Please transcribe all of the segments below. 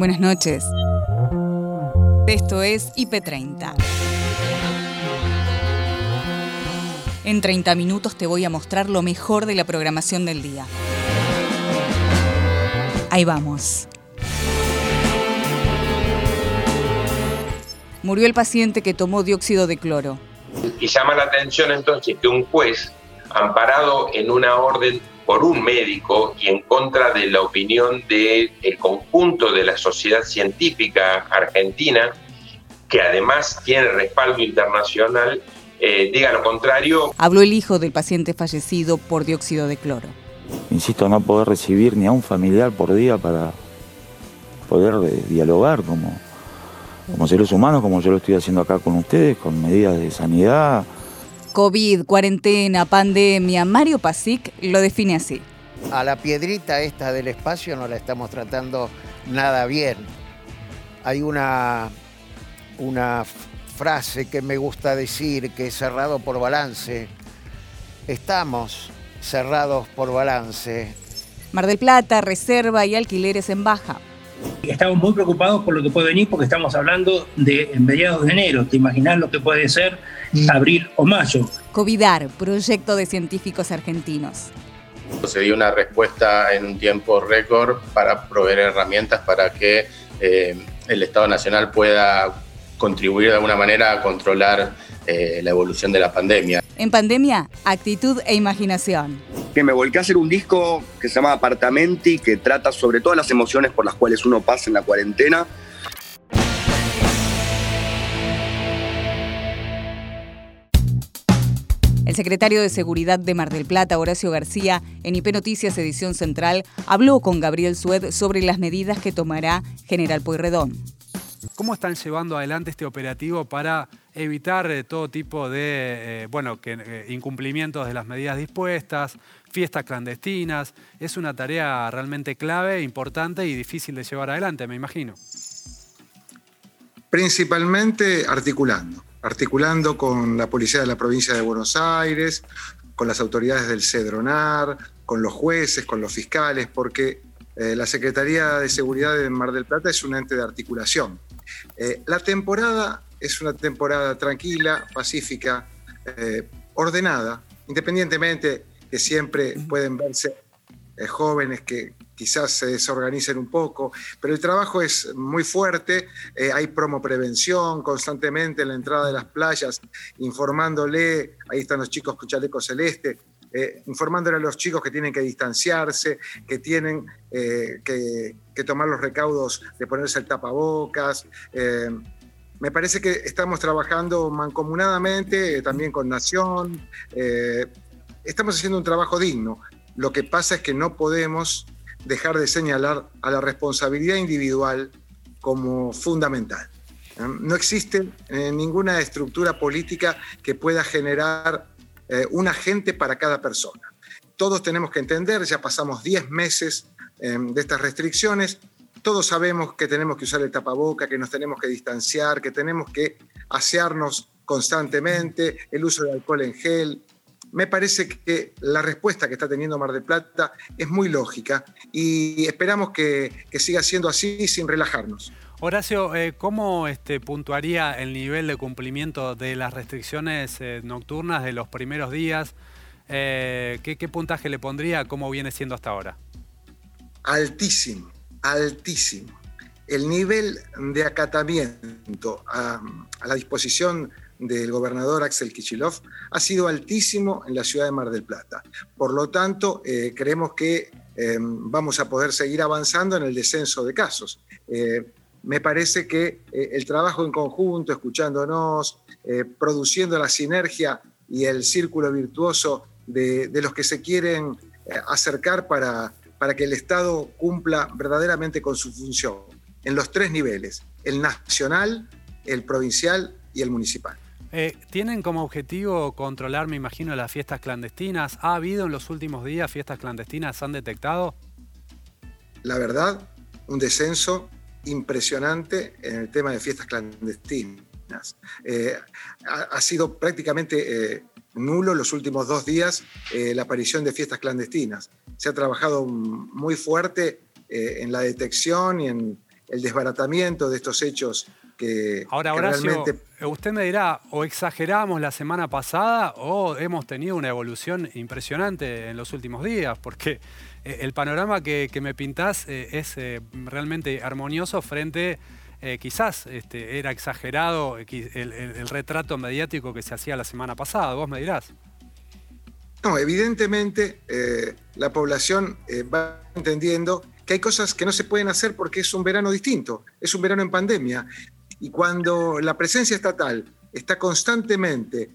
Buenas noches. Esto es IP30. En 30 minutos te voy a mostrar lo mejor de la programación del día. Ahí vamos. Murió el paciente que tomó dióxido de cloro. Y llama la atención entonces que un juez, amparado en una orden por un médico y en contra de la opinión del conjunto de la sociedad científica argentina, que además tiene respaldo internacional, eh, diga lo contrario. Habló el hijo del paciente fallecido por dióxido de cloro. Insisto, no poder recibir ni a un familiar por día para poder eh, dialogar como, como seres humanos, como yo lo estoy haciendo acá con ustedes, con medidas de sanidad. COVID, cuarentena, pandemia, Mario Pasic lo define así. A la piedrita esta del espacio no la estamos tratando nada bien. Hay una, una frase que me gusta decir, que es cerrado por balance. Estamos cerrados por balance. Mar del Plata, reserva y alquileres en baja. Estamos muy preocupados por lo que puede venir porque estamos hablando de mediados de enero. ¿Te imaginas lo que puede ser abril o mayo? Covidar, proyecto de científicos argentinos. Se dio una respuesta en un tiempo récord para proveer herramientas para que eh, el Estado Nacional pueda contribuir de alguna manera a controlar eh, la evolución de la pandemia. En pandemia, actitud e imaginación. Que me volqué a hacer un disco que se llama Apartamenti, que trata sobre todas las emociones por las cuales uno pasa en la cuarentena. El secretario de Seguridad de Mar del Plata, Horacio García, en IP Noticias Edición Central, habló con Gabriel Sued sobre las medidas que tomará General Pueyrredón. ¿Cómo están llevando adelante este operativo para evitar eh, todo tipo de eh, bueno, que, eh, incumplimientos de las medidas dispuestas, fiestas clandestinas? Es una tarea realmente clave, importante y difícil de llevar adelante, me imagino. Principalmente articulando, articulando con la policía de la provincia de Buenos Aires, con las autoridades del CEDRONAR, con los jueces, con los fiscales, porque la Secretaría de Seguridad de Mar del Plata es un ente de articulación. La temporada es una temporada tranquila, pacífica, eh, ordenada, independientemente que siempre pueden verse eh, jóvenes que quizás se desorganicen un poco, pero el trabajo es muy fuerte, eh, hay promo prevención constantemente en la entrada de las playas, informándole, ahí están los chicos con chaleco celeste, informándole a los chicos que tienen que distanciarse, que tienen que, que, tomar los recaudos de ponerse el tapabocas me parece que estamos trabajando mancomunadamente, eh, también con Nación. Eh, estamos haciendo un trabajo digno. Lo que pasa es que no podemos dejar de señalar a la responsabilidad individual como fundamental. ¿eh? No existe ninguna estructura política que pueda generar un agente para cada persona. Todos tenemos que entender, ya pasamos 10 meses de estas restricciones, todos sabemos que tenemos que usar el tapaboca, que nos tenemos que distanciar, que tenemos que asearnos constantemente, el uso de alcohol en gel. Me parece que la respuesta que está teniendo Mar del Plata es muy lógica y esperamos que, siga siendo así sin relajarnos. Horacio, eh, ¿cómo este, puntuaría el nivel de cumplimiento de las restricciones eh, nocturnas de los primeros días? Eh, ¿qué, ¿Qué puntaje le pondría? ¿Cómo viene siendo hasta ahora? Altísimo altísimo. El nivel de acatamiento a, la disposición del gobernador Axel Kichilov ha sido altísimo en la ciudad de Mar del Plata. Por lo tanto, creemos que vamos a poder seguir avanzando en el descenso de casos. Me parece que el trabajo en conjunto, escuchándonos, produciendo la sinergia y el círculo virtuoso de, de los que se quieren acercar para para que el Estado cumpla verdaderamente con su función en los tres niveles, el nacional, el provincial y el municipal. Eh, ¿Tienen como objetivo controlar, me imagino, las fiestas clandestinas? ¿Ha habido en los últimos días fiestas clandestinas? ¿Han detectado? La verdad, un descenso impresionante en el tema de fiestas clandestinas. Eh, ha, sido prácticamente eh, nulo los últimos dos días la aparición de fiestas clandestinas se ha trabajado muy fuerte eh, en la detección y en, el desbaratamiento de estos hechos que, Ahora, Horacio, usted me dirá, o exageramos la semana pasada o hemos tenido una evolución impresionante en los últimos días, porque eh, el panorama que, me pintás eh, es eh, realmente armonioso frente, quizás este, era exagerado el, retrato mediático que se hacía la semana pasada, vos me dirás. No, evidentemente la población va entendiendo que hay cosas que no se pueden hacer porque es un verano distinto, es un verano en pandemia. Y cuando la presencia estatal está constantemente,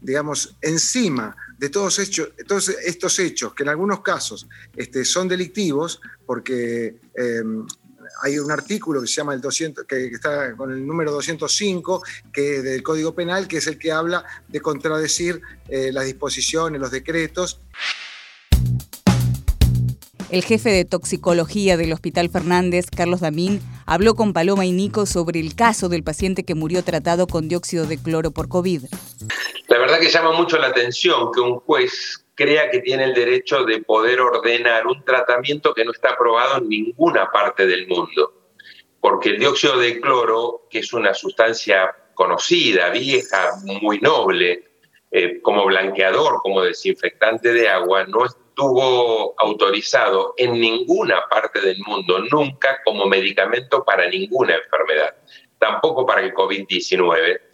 digamos, encima de todos, estos hechos, que en algunos casos este, son delictivos, porque em, hay un artículo que se llama el 200, que está con el número 205 que, del Código Penal, que es el que habla de contradecir eh, las disposiciones, los decretos. El jefe de toxicología del Hospital Fernández, Carlos Damín, habló con Paloma y Nico sobre el caso del paciente que murió tratado con dióxido de cloro por COVID. La verdad que llama mucho la atención que un juez crea que tiene el derecho de poder ordenar un tratamiento que no está aprobado en ninguna parte del mundo. Porque el dióxido de cloro, que es una sustancia conocida, vieja, muy noble, eh, como blanqueador, como desinfectante de agua, no estuvo autorizado en ninguna parte del mundo, nunca como medicamento para ninguna enfermedad, tampoco para el COVID-19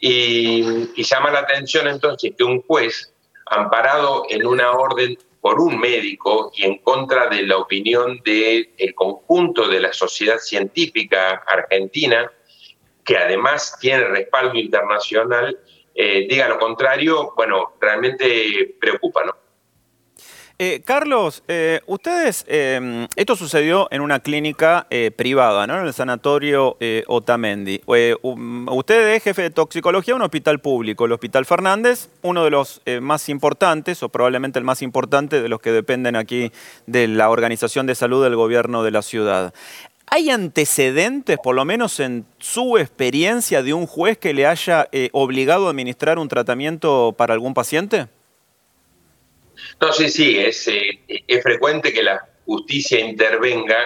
y, llama la atención entonces que un juez, amparado en una orden por un médico y en contra de la opinión del conjunto de la sociedad científica argentina, que además tiene respaldo internacional, eh, diga lo contrario, bueno, realmente preocupa, ¿no? Eh, Carlos, eh, ustedes, em, esto sucedió en una clínica eh, privada, ¿no? En el sanatorio Otamendi. Um, usted es jefe de toxicología de un hospital público, el Hospital Fernández, uno de los más importantes, o probablemente el más importante de los que dependen aquí de la Organización de Salud del Gobierno de la ciudad. ¿Hay antecedentes, por lo menos en su experiencia, de un juez que le haya obligado a administrar un tratamiento para algún paciente? No, sí, sí, es, eh, es frecuente que la justicia intervenga,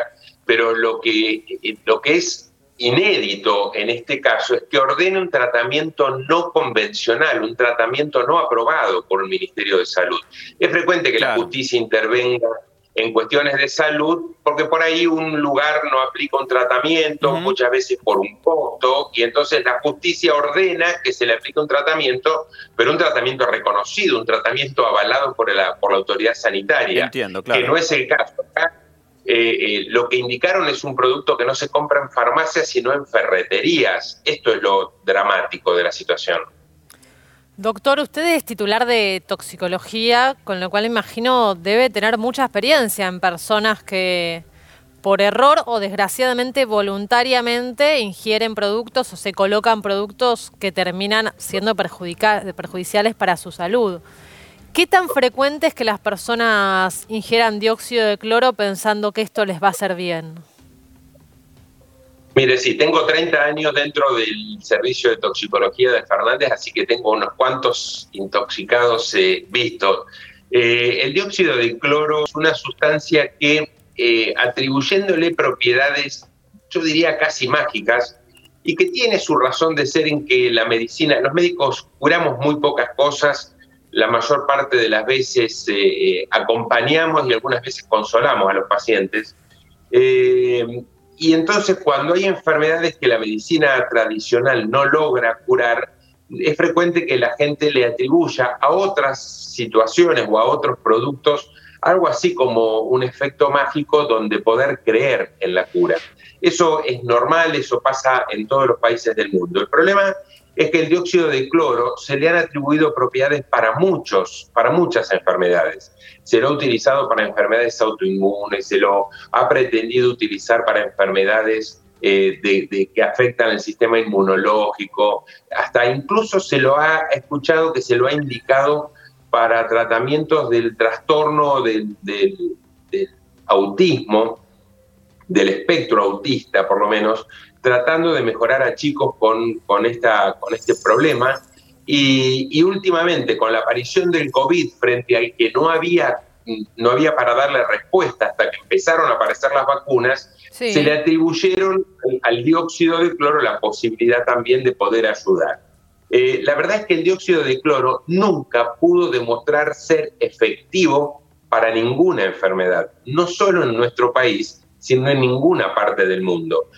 pero lo que, lo que es inédito en este caso es que ordene un tratamiento no convencional, un tratamiento no aprobado por el Ministerio de Salud. Es frecuente que la justicia intervenga en cuestiones de salud, porque por ahí un lugar no aplica un tratamiento, muchas veces por un costo, y entonces la justicia ordena que se le aplique un tratamiento, pero un tratamiento reconocido, un tratamiento avalado por la, por la autoridad sanitaria, Entiendo, claro. que no es el caso. Eh, eh, lo que indicaron es un producto que no se compra en farmacias, sino en ferreterías. Esto es lo dramático de la situación. Doctor, usted es titular de toxicología, con lo cual imagino debe tener mucha experiencia en personas que por error o desgraciadamente voluntariamente ingieren productos o se colocan productos que terminan siendo perjudiciales para su salud. ¿Qué tan frecuente es que las personas ingieran dióxido de cloro pensando que esto les va a hacer bien? Mire, sí, tengo 30 años dentro del servicio de toxicología de Fernández, así que tengo unos cuantos intoxicados eh, vistos. Eh, el dióxido de cloro es una sustancia que, eh, atribuyéndole propiedades, yo diría casi mágicas, y que tiene su razón de ser en que la medicina, los médicos curamos muy pocas cosas, la mayor parte de las veces acompañamos y algunas veces consolamos a los pacientes. Y entonces cuando hay enfermedades que la medicina tradicional no logra curar, es frecuente que la gente le atribuya a otras situaciones o a otros productos algo así como un efecto mágico donde poder creer en la cura. Eso es normal, eso pasa en todos los países del mundo. El problema es que el dióxido de cloro se le han atribuido propiedades para muchos, para muchas enfermedades. Se lo ha utilizado para enfermedades autoinmunes, se lo ha pretendido utilizar para enfermedades eh, de, que afectan el sistema inmunológico, hasta incluso se lo ha escuchado que se lo ha indicado para tratamientos del trastorno del autismo, del espectro autista por lo menos, tratando de mejorar a chicos con, con, esta, con este problema. Y, últimamente, con la aparición del COVID frente al que no había, no había para darle respuesta hasta que empezaron a aparecer las vacunas, Sí. se le atribuyeron al dióxido de cloro la posibilidad también de poder ayudar. Eh, la verdad es que el dióxido de cloro nunca pudo demostrar ser efectivo para ninguna enfermedad, no solo en nuestro país, sino en ninguna parte del mundo.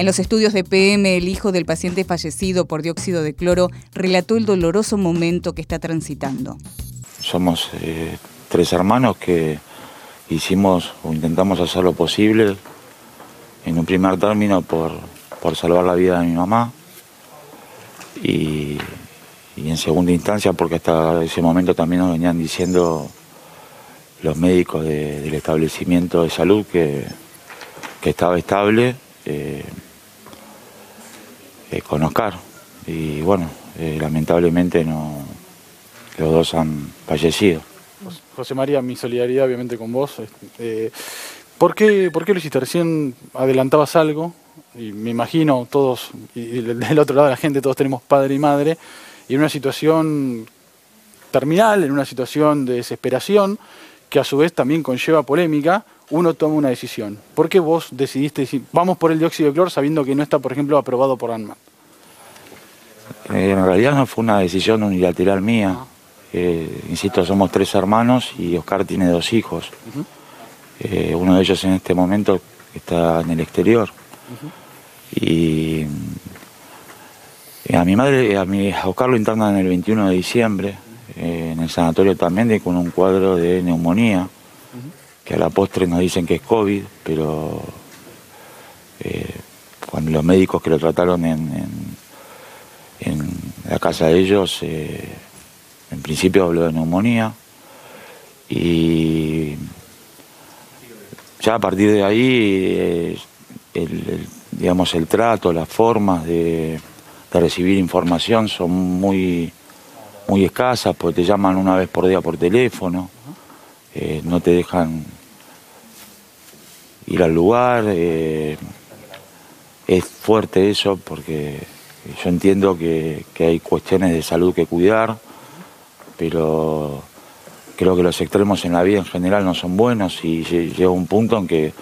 En los estudios de PM, el hijo del paciente fallecido por dióxido de cloro relató el doloroso momento que está transitando. Somos eh, tres hermanos que hicimos o intentamos hacer lo posible en un primer término por, salvar la vida de mi mamá y, en segunda instancia porque hasta ese momento también nos venían diciendo los médicos de- del establecimiento de salud que, que estaba estable eh, eh, y bueno, eh, lamentablemente no, los dos han fallecido. José María, mi solidaridad obviamente con vos. Eh, ¿por, qué, ¿Por qué lo hiciste? Recién adelantabas algo y me imagino todos, y del del otro lado de la gente, todos tenemos padre y madre, y en una situación terminal, en una situación de desesperación, que a su vez también conlleva polémica, uno toma una decisión. ¿Por qué vos decidiste decir, vamos por el dióxido de cloro sabiendo que no está, por ejemplo, aprobado por ANMA? Eh, en realidad no fue una decisión unilateral mía. Eh, insisto, somos tres hermanos y Oscar tiene dos hijos. Eh, uno de ellos en este momento está en el exterior. Y eh, a mi madre, a, mi, a Oscar lo internan el 21 de diciembre en el sanatorio también de- con un cuadro de neumonía, que a la postre nos dicen que es COVID, pero eh, cuando los médicos que lo trataron en, en- la casa de ellos, eh, en principio habló de neumonía y ya a partir de ahí, eh, el, digamos, el trato, las formas de, de recibir información son muy, muy escasas, porque te llaman una vez por día por teléfono, eh, no te dejan ir al lugar. eh, es fuerte eso porque yo entiendo que, que hay cuestiones de salud que cuidar, pero creo que los extremos en la vida en general no son buenos y lle- llega un punto en que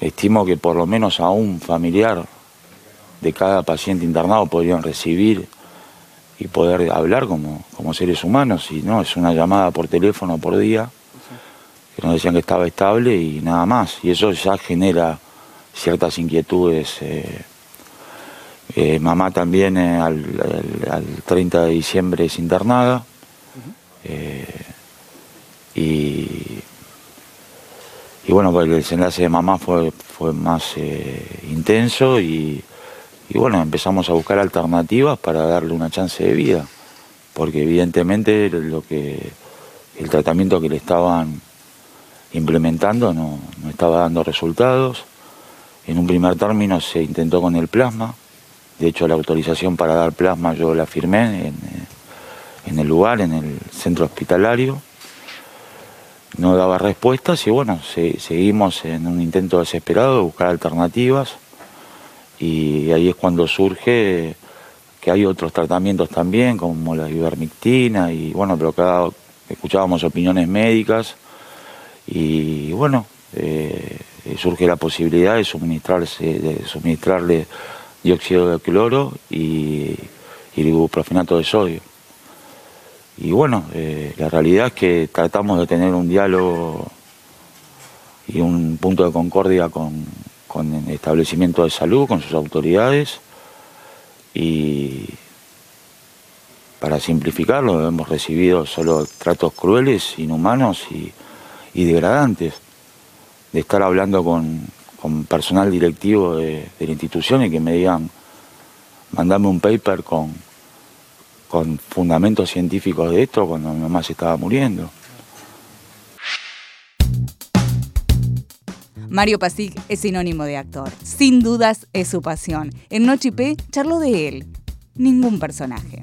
estimo que por lo menos a un familiar de cada paciente internado podrían recibir y poder hablar como, como seres humanos, y no, es una llamada por teléfono por día, que nos decían que estaba estable y nada más, y eso ya genera ciertas inquietudes. eh, eh, mamá también eh, al, al- al 30 de diciembre es internada. y, y bueno, pues el desenlace de mamá fue, fue más intenso y, y bueno, empezamos a buscar alternativas para darle una chance de vida. Porque evidentemente lo que el tratamiento que le estaban implementando no, no estaba dando resultados. En un primer término se intentó con el plasma. De hecho, la autorización para dar plasma yo la firmé en, eh, en el lugar, en el centro hospitalario. No daba respuestas y bueno, se- seguimos en un intento desesperado de buscar alternativas. Y ahí es cuando surge que hay otros tratamientos también, como la ivermectina, y bueno, pero cada, escuchábamos opiniones médicas. Y bueno, eh, surge la posibilidad de suministrarse, de suministrarle dióxido de cloro y, y ibuprofenato de sodio. Y bueno, eh, la realidad es que tratamos de tener un diálogo y un punto de concordia con, con el establecimiento de salud, con sus autoridades. Y para simplificarlo, hemos recibido solo tratos crueles, inhumanos y, y degradantes. De estar hablando con, con personal directivo de, de la institución y que me digan, mandame un paper con, con fundamentos científicos de esto cuando mi mamá se estaba muriendo. Mario Pasic es sinónimo de actor. Sin dudas es su pasión. En Noche charló de él. Ningún personaje.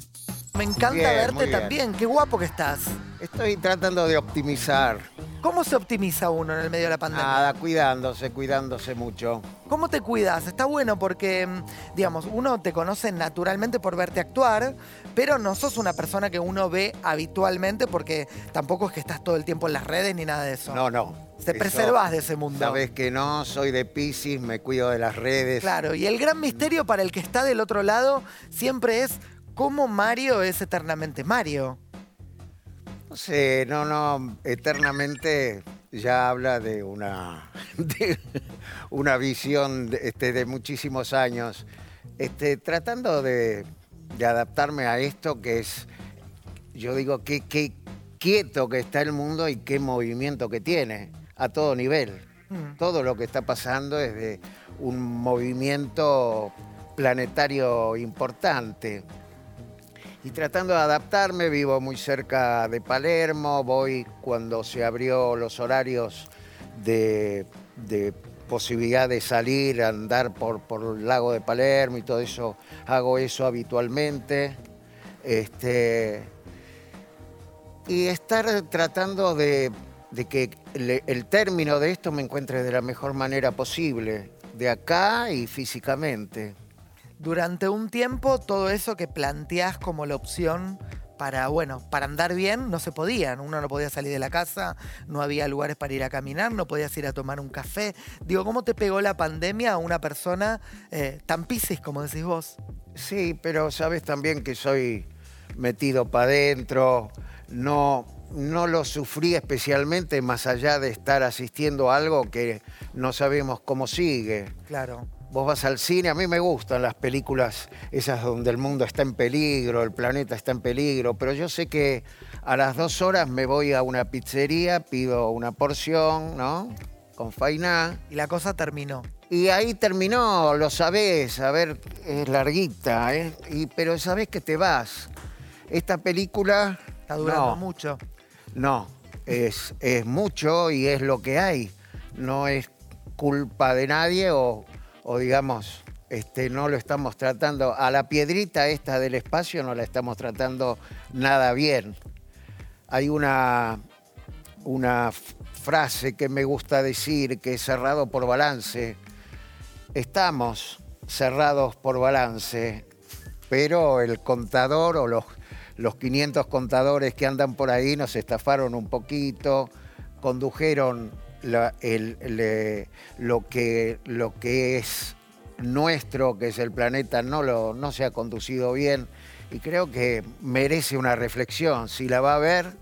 Me encanta Bien, verte también. Qué guapo que estás. Estoy tratando de optimizar ¿Cómo se optimiza uno en el medio de la pandemia? Nada, cuidándose, cuidándose mucho. ¿Cómo te cuidas? Está bueno porque, mm, digamos, uno te conoce naturalmente por verte actuar, pero no sos una persona que uno ve habitualmente porque tampoco es que estás todo el tiempo en las redes ni nada de eso. No, no. Te preservas de ese mundo. Sabes que no, soy de Pisces, me cuido de las redes. Claro, y el gran misterio para el que está del otro lado siempre es cómo Mario es eternamente Mario. No sé, no, no, eternamente ya habla de una, de una visión de, este, de muchísimos años. Este, tratando de, de adaptarme a esto que es, yo digo, qué, qué quieto que está el mundo y qué movimiento que tiene a todo nivel. Mm. Todo lo que está pasando es de un movimiento planetario importante. Y tratando de adaptarme, vivo muy cerca de Palermo, voy cuando se abrió los horarios de, posibilidad de salir, andar por, por el lago de Palermo y todo eso, hago eso habitualmente. Este, y estar tratando de, que el término de esto me encuentre de la mejor manera posible, de acá y físicamente. Durante un tiempo, todo eso que planteás como la opción para, bueno, para andar bien, no se podían. Uno no podía salir de la casa, no había lugares para ir a caminar, no podías ir a tomar un café. Digo, ¿cómo te pegó la pandemia a una persona eh, tan piscis, como decís vos? Sí, pero sabes también que soy metido para adentro, no, no lo sufrí especialmente más allá de estar asistiendo a algo que no sabemos cómo sigue. Claro. Vos vas al cine, a mí me gustan las películas esas donde el mundo está en peligro, el planeta está en peligro, pero yo sé que a las dos horas me voy a una pizzería, pido una porción, ¿no? Con fainá. Y la cosa terminó. Y ahí terminó, lo sabés, a ver, es larguita, ¿eh? Y, pero sabés que te vas. Esta película... Está durando no, mucho. No, es, es mucho y es lo que hay. No es culpa de nadie o, o digamos, este, no lo estamos tratando. A la piedrita esta del espacio no la estamos tratando nada bien. Hay una, una frase que me gusta decir que es cerrado por balance. Estamos cerrados por balance, pero el contador o los, los 500 contadores que andan por ahí nos estafaron un poquito, condujeron el- lo, que, lo que es nuestro, que es el planeta, no, lo, no se ha conducido bien y creo que merece una reflexión. Si la va a ver,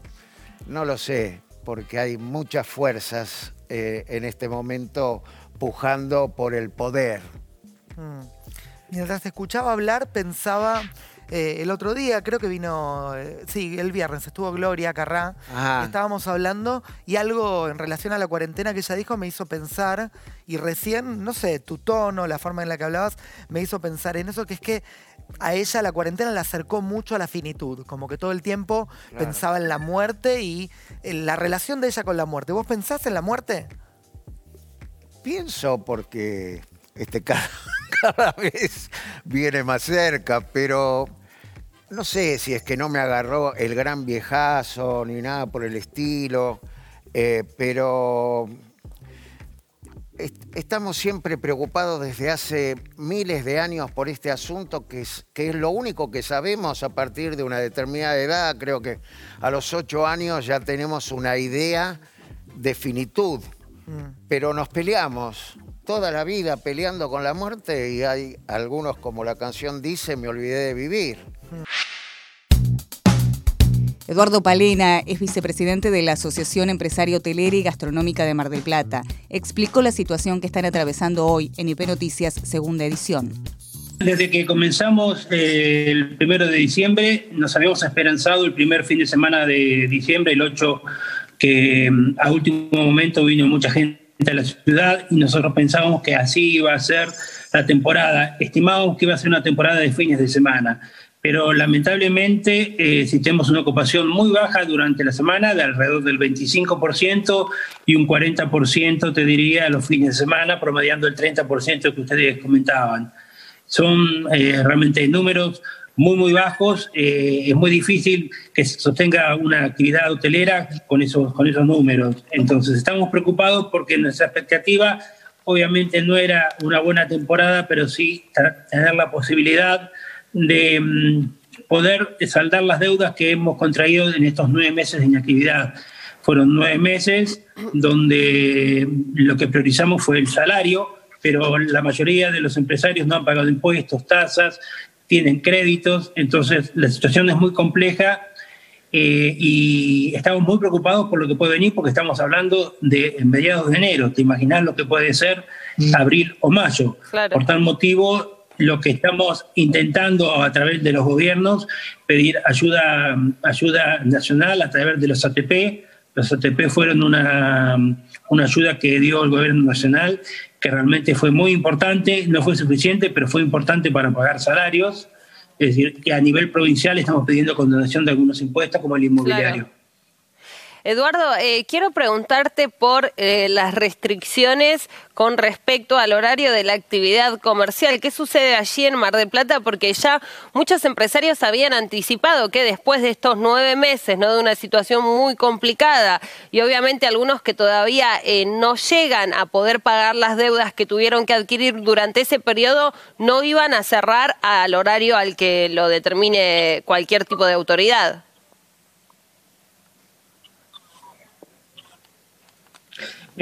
no lo sé, porque hay muchas fuerzas eh, en este momento pujando por el poder. Mm. Mientras te escuchaba hablar, pensaba eh, el otro día, creo que vino, eh, sí, el viernes, estuvo Gloria Carrá, Ajá. estábamos hablando y algo en relación a la cuarentena que ella dijo me hizo pensar y recién, no sé, tu tono, la forma en la que hablabas, me hizo pensar en eso, que es que a ella la cuarentena la acercó mucho a la finitud, como que todo el tiempo Claro. pensaba en la muerte y en la relación de ella con la muerte. ¿Vos pensás en la muerte? Pienso porque este, cada, cada vez viene más cerca, pero no sé si es que no me agarró el gran viejazo ni nada por el estilo, eh, pero est- estamos siempre preocupados desde hace miles de años por este asunto, que es, que es lo único que sabemos a partir de una determinada edad. Creo que a los ocho años ya tenemos una idea de finitud, pero nos peleamos toda la vida peleando con la muerte y hay algunos, como la canción dice, me olvidé de vivir. Eduardo Palena es vicepresidente de la Asociación Empresaria Hotelera y Gastronómica de Mar del Plata. Explicó la situación que están atravesando hoy en IP Noticias, segunda edición. Desde que comenzamos eh, el primero de diciembre, nos habíamos esperanzado el primer fin de semana de diciembre, el 8, que mm, a último momento vino mucha gente a la ciudad y nosotros pensábamos que así iba a ser la temporada. Estimábamos que iba a ser una temporada de fines de semana, pero lamentablemente eh, si tenemos una ocupación muy baja durante la semana, de alrededor del 25% y un 40%, te diría, los fines de semana, promediando el 30% que ustedes comentaban son eh, realmente números muy, muy bajos, eh, es muy difícil que se sostenga una actividad hotelera con esos, con esos números. Entonces, estamos preocupados porque nuestra expectativa obviamente no era una buena temporada, pero sí tener la posibilidad de mm, poder saldar las deudas que hemos contraído en estos nueve meses de inactividad. Fueron nueve meses donde lo que priorizamos fue el salario, pero la mayoría de los empresarios no han pagado impuestos, tasas, tienen créditos, entonces la situación es muy compleja eh, y estamos muy preocupados por lo que puede venir porque estamos hablando de mediados de enero. ¿Te imaginas lo que puede ser mm. abril o mayo? Por tal motivo, lo que estamos intentando a través de los gobiernos, pedir ayuda, ayuda nacional a través de los ATP. Los ATP fueron una, una ayuda que dio el gobierno nacional, que realmente fue muy importante, no fue suficiente, pero fue importante para pagar salarios. Es decir, que a nivel provincial estamos pidiendo condonación de algunos impuestos como el inmobiliario. Eduardo, eh, quiero preguntarte por eh, las restricciones con respecto al horario de la actividad comercial. ¿Qué sucede allí en Mar del Plata? Porque ya muchos empresarios habían anticipado que después de estos nueve meses, ¿no? de una situación muy complicada, y obviamente algunos que todavía eh, no llegan a poder pagar las deudas que tuvieron que adquirir durante ese periodo, no iban a cerrar al horario al que lo determine cualquier tipo de autoridad.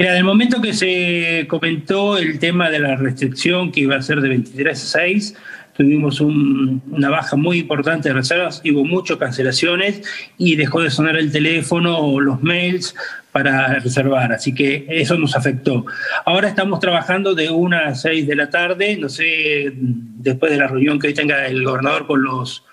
Mira, el momento que se comentó el tema de la restricción que iba a ser de 23 a 6, tuvimos una baja muy importante de reservas, hubo muchas cancelaciones y dejó de sonar el teléfono o los mails para reservar, así que eso nos afectó. Ahora estamos trabajando de 1 a 6 de la tarde, no sé, después de la reunión que hoy tenga el gobernador con los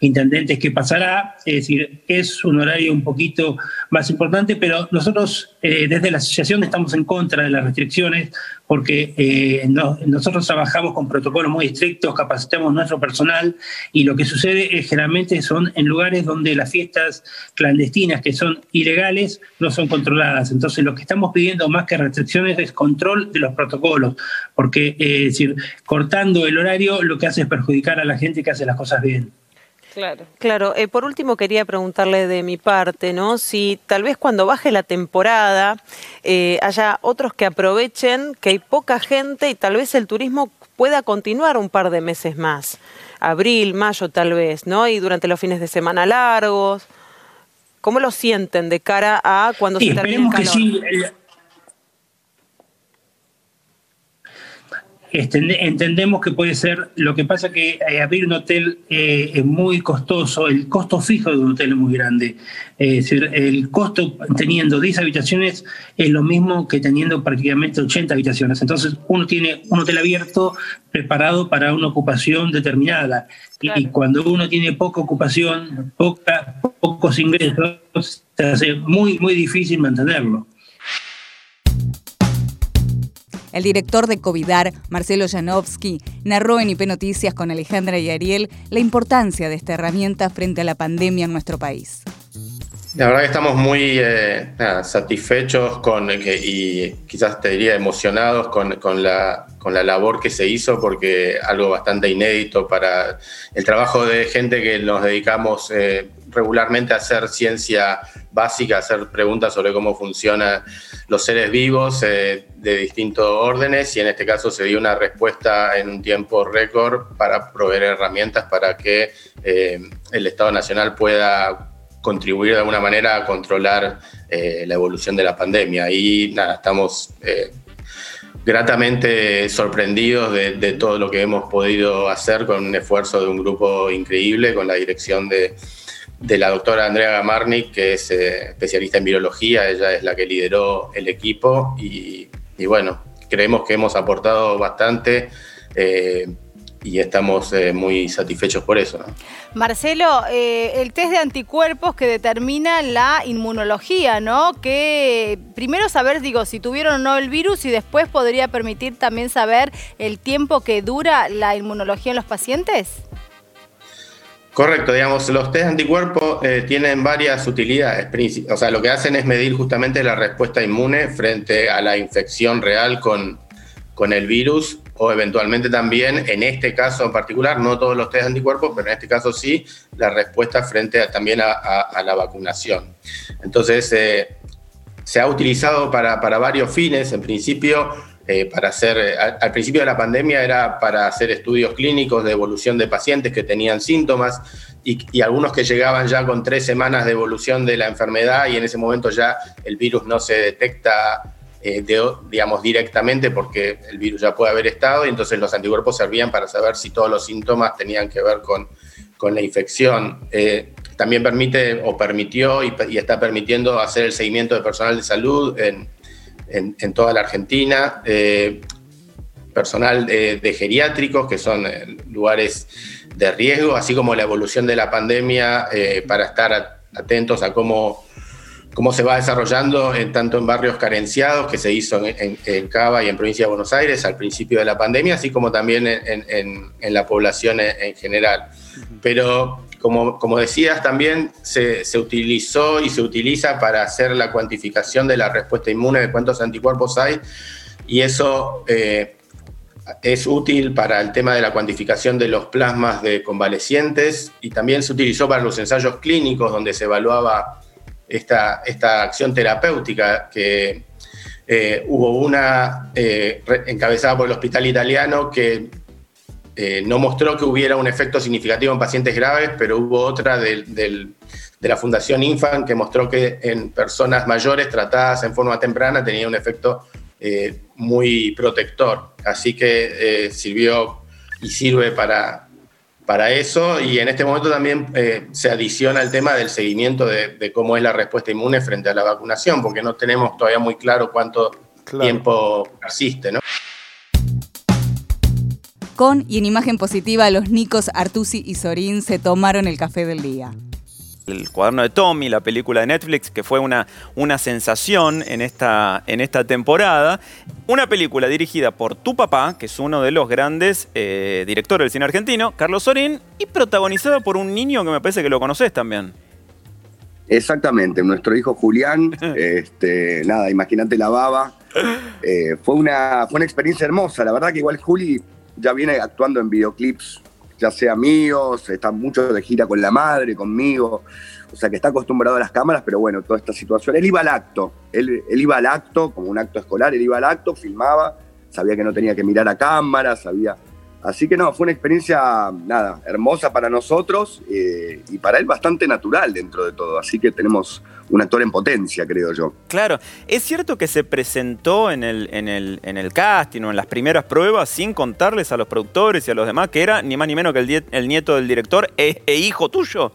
intendentes que pasará, es decir, es un horario un poquito más importante, pero nosotros eh, desde la asociación estamos en contra de las restricciones porque eh, nosotros trabajamos con protocolos muy estrictos, capacitamos nuestro personal y lo que sucede es generalmente son en lugares donde las fiestas clandestinas que son ilegales no son controladas. Entonces lo que estamos pidiendo más que restricciones es control de los protocolos, porque eh, es decir, cortando el horario lo que hace es perjudicar a la gente que hace las cosas bien. Claro. Claro. Eh, por último, quería preguntarle de mi parte, ¿no? Si tal vez cuando baje la temporada eh, haya otros que aprovechen que hay poca gente y tal vez el turismo pueda continuar un par de meses más. Abril, mayo tal vez, ¿no? Y durante los fines de semana largos. ¿Cómo lo sienten de cara a cuando se termine el calor? Que entendemos que puede ser, lo que pasa que eh, abrir un hotel eh, es muy costoso, el costo fijo de un hotel es muy grande. es decir, el costo teniendo 10 habitaciones es lo mismo que teniendo prácticamente 80 habitaciones. Entonces uno tiene un hotel abierto preparado para una ocupación determinada. Y cuando uno tiene poca ocupación, poca, pocos ingresos, se hace muy, muy difícil mantenerlo. El director de Covidar, Marcelo Janowski, narró en IP Noticias con Alejandra y Ariel la importancia de esta herramienta frente a la pandemia en nuestro país. La verdad que estamos muy eh, satisfechos con, y quizás te diría emocionados con, la, con la labor que se hizo, porque algo bastante inédito para el trabajo de gente que nos dedicamos eh, regularmente a hacer ciencia básica, hacer preguntas sobre cómo funcionan los seres vivos eh, de distintos órdenes y en este caso se dio una respuesta en un tiempo récord para proveer herramientas para que eh, el Estado Nacional pueda contribuir de alguna manera a controlar la evolución de la pandemia. Y nada, estamos gratamente sorprendidos de, todo lo que hemos podido hacer con un esfuerzo de un grupo increíble, con la dirección de, de la doctora Andrea Gamarnik, que es eh, especialista en virología, ella es la que lideró el equipo y, bueno, creemos que hemos aportado bastante eh, y estamos eh, muy satisfechos por eso. Marcelo, el test de anticuerpos que determina la inmunología, ¿no? Que primero saber, digo, si tuvieron o no el virus y después podría permitir también saber el tiempo que dura la inmunología en los pacientes. Correcto, digamos, los test anticuerpos eh, tienen varias utilidades. O sea, lo que hacen es medir justamente la respuesta inmune frente a la infección real con, con el virus o eventualmente también, en este caso en particular, no todos los test de anticuerpos, pero en este caso sí, la respuesta frente también a, la vacunación. Entonces, eh, se ha utilizado para, varios fines, en principio, eh, para hacer, eh, al, principio de la pandemia era para hacer estudios clínicos de evolución de pacientes que tenían síntomas y, algunos que llegaban ya con tres semanas de evolución de la enfermedad y en ese momento ya el virus no se detecta eh, digamos, directamente porque el virus ya puede haber estado y entonces los anticuerpos servían para saber si todos los síntomas tenían que ver con, con la infección. Eh, también permite o permitió y, está permitiendo hacer el seguimiento de personal de salud en, en, toda la Argentina, eh, personal de, geriátricos, que son lugares de riesgo, así como la evolución de la pandemia para estar atentos a cómo cómo se va desarrollando en, tanto en barrios carenciados, que se hizo en, Cava y en Provincia de Buenos Aires al principio de la pandemia, así como también en, la población en, general. Pero como, como decías, también se, utilizó y se utiliza para hacer la cuantificación de la respuesta inmune, de cuántos anticuerpos hay, y eso eh, es útil para el tema de la cuantificación de los plasmas de convalecientes y también se utilizó para los ensayos clínicos donde se evaluaba esta, esta acción terapéutica que eh, hubo una eh, encabezada por el Hospital Italiano que eh, no mostró que hubiera un efecto significativo en pacientes graves, pero hubo otra de la Fundación Infan que mostró que en personas mayores tratadas en forma temprana tenía un efecto muy protector. Así que sirvió y sirve para, para eso y en este momento también eh, se adiciona el tema del seguimiento de, cómo es la respuesta inmune frente a la vacunación, porque no tenemos todavía muy claro cuánto tiempo persiste, ¿no? Con y en imagen positiva, los Nicos, Artusi y Sorín se tomaron el café del día el cuaderno de Tommy, la película de Netflix, que fue una, una sensación en esta, en esta temporada. Una película dirigida por tu papá, que es uno de los grandes eh, directores del cine argentino, Carlos Sorín, y protagonizada por un niño que me parece que lo conoces también. Exactamente, nuestro hijo Julián, este, nada, imagínate la baba. Eh, fue, una, fue una experiencia hermosa, la verdad que igual Juli ya viene actuando en videoclips ya sea míos, está mucho de gira con la madre, conmigo, o sea que está acostumbrado a las cámaras, pero bueno, toda esta situación. Él iba al acto, él, iba al acto, como un acto escolar, él iba al acto, filmaba, sabía que no tenía que mirar a cámara, sabía Así que no, fue una experiencia, nada, hermosa para nosotros eh, y para él bastante natural dentro de todo. Así que tenemos un actor en potencia, creo yo. Claro, es cierto que se presentó en el, en el, en el casting o en las primeras pruebas sin contarles a los productores y a los demás que era ni más ni menos que el, el nieto del director e, e hijo tuyo.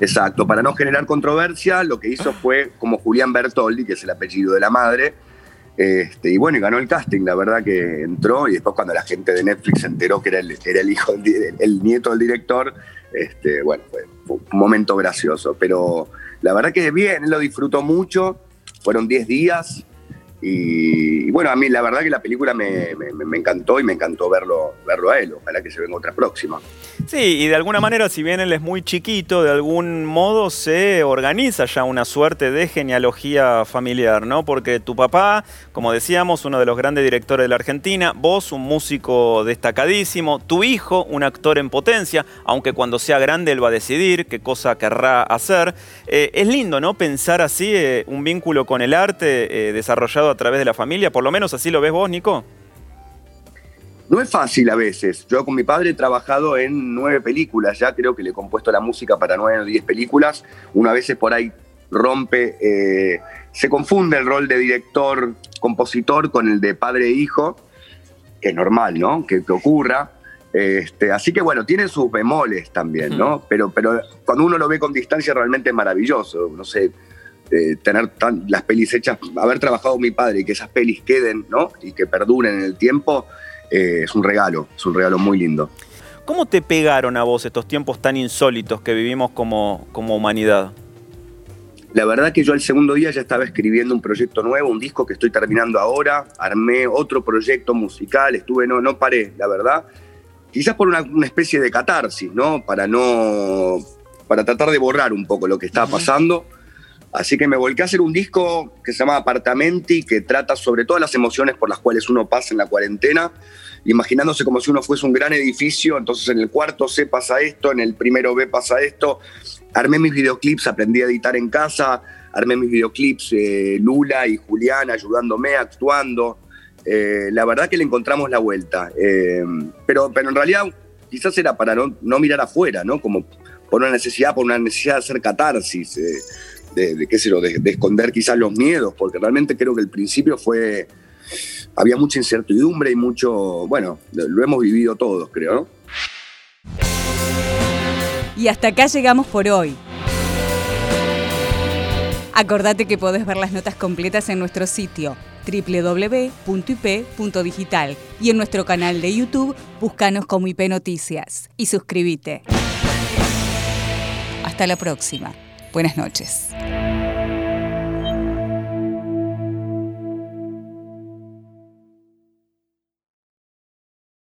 Exacto, para no generar controversia, lo que hizo fue como Julián Bertoldi, que es el apellido de la madre, este, y bueno, y ganó el casting, la verdad que entró y después cuando la gente de Netflix se enteró que era el, era el hijo, el, nieto del director, este, bueno, fue, un momento gracioso, pero la verdad que bien, él lo disfrutó mucho, fueron 10 días, y, bueno, a mí la verdad que la película me, encantó y me encantó verlo, verlo a él. Ojalá que se venga otra próxima. Sí, y de alguna manera, si bien él es muy chiquito, de algún modo se organiza ya una suerte de genealogía familiar, ¿no? Porque tu papá, como decíamos, uno de los grandes directores de la Argentina, vos, un músico destacadísimo, tu hijo, un actor en potencia, aunque cuando sea grande él va a decidir qué cosa querrá hacer. Eh, es lindo, ¿no? Pensar así eh, un vínculo con el arte eh, desarrollado a través de la familia, por lo menos así lo ves vos, Nico. No es fácil a veces. Yo con mi padre he trabajado en nueve películas, ya creo que le he compuesto la música para nueve o diez películas. Una vez por ahí rompe, eh, se confunde el rol de director, compositor con el de padre e hijo, que es normal, ¿no? Que, ocurra. Este, así que bueno, tiene sus bemoles también, ¿no? Pero, pero cuando uno lo ve con distancia realmente es maravilloso. No sé, eh, tener las pelis hechas, haber trabajado mi padre y que esas pelis queden, ¿no? Y que perduren en el tiempo, eh, es un regalo, es un regalo muy lindo. ¿Cómo te pegaron a vos estos tiempos tan insólitos que vivimos como, como humanidad? La verdad que yo el segundo día ya estaba escribiendo un proyecto nuevo, un disco que estoy terminando ahora, armé otro proyecto musical, estuve, no, no paré, la verdad. Quizás por una, una especie de catarsis, ¿no? Para no, para tratar de borrar un poco lo que estaba pasando Así que me volqué a hacer un disco que se llama Apartamenti, que trata sobre todas las emociones por las cuales uno pasa en la cuarentena, imaginándose como si uno fuese un gran edificio, entonces en el cuarto C pasa esto, en el primero B pasa esto. Armé mis videoclips, aprendí a editar en casa, armé mis videoclips, eh, Lula y Julián ayudándome, actuando. Eh, la verdad que le encontramos la vuelta. Eh, pero, pero en realidad quizás era para no, no, mirar afuera, ¿no? Como por una necesidad, por una necesidad de hacer catarsis, de, qué sé yo, de, de, esconder quizás los miedos, porque realmente creo que el principio fue, había mucha incertidumbre y mucho, bueno, lo hemos vivido todos, creo, ¿no? Y hasta acá llegamos por hoy. Acordate que podés ver las notas completas en nuestro sitio www.ip.digital y en nuestro canal de YouTube búscanos como IP Noticias y suscríbete. Hasta la próxima. Buenas noches.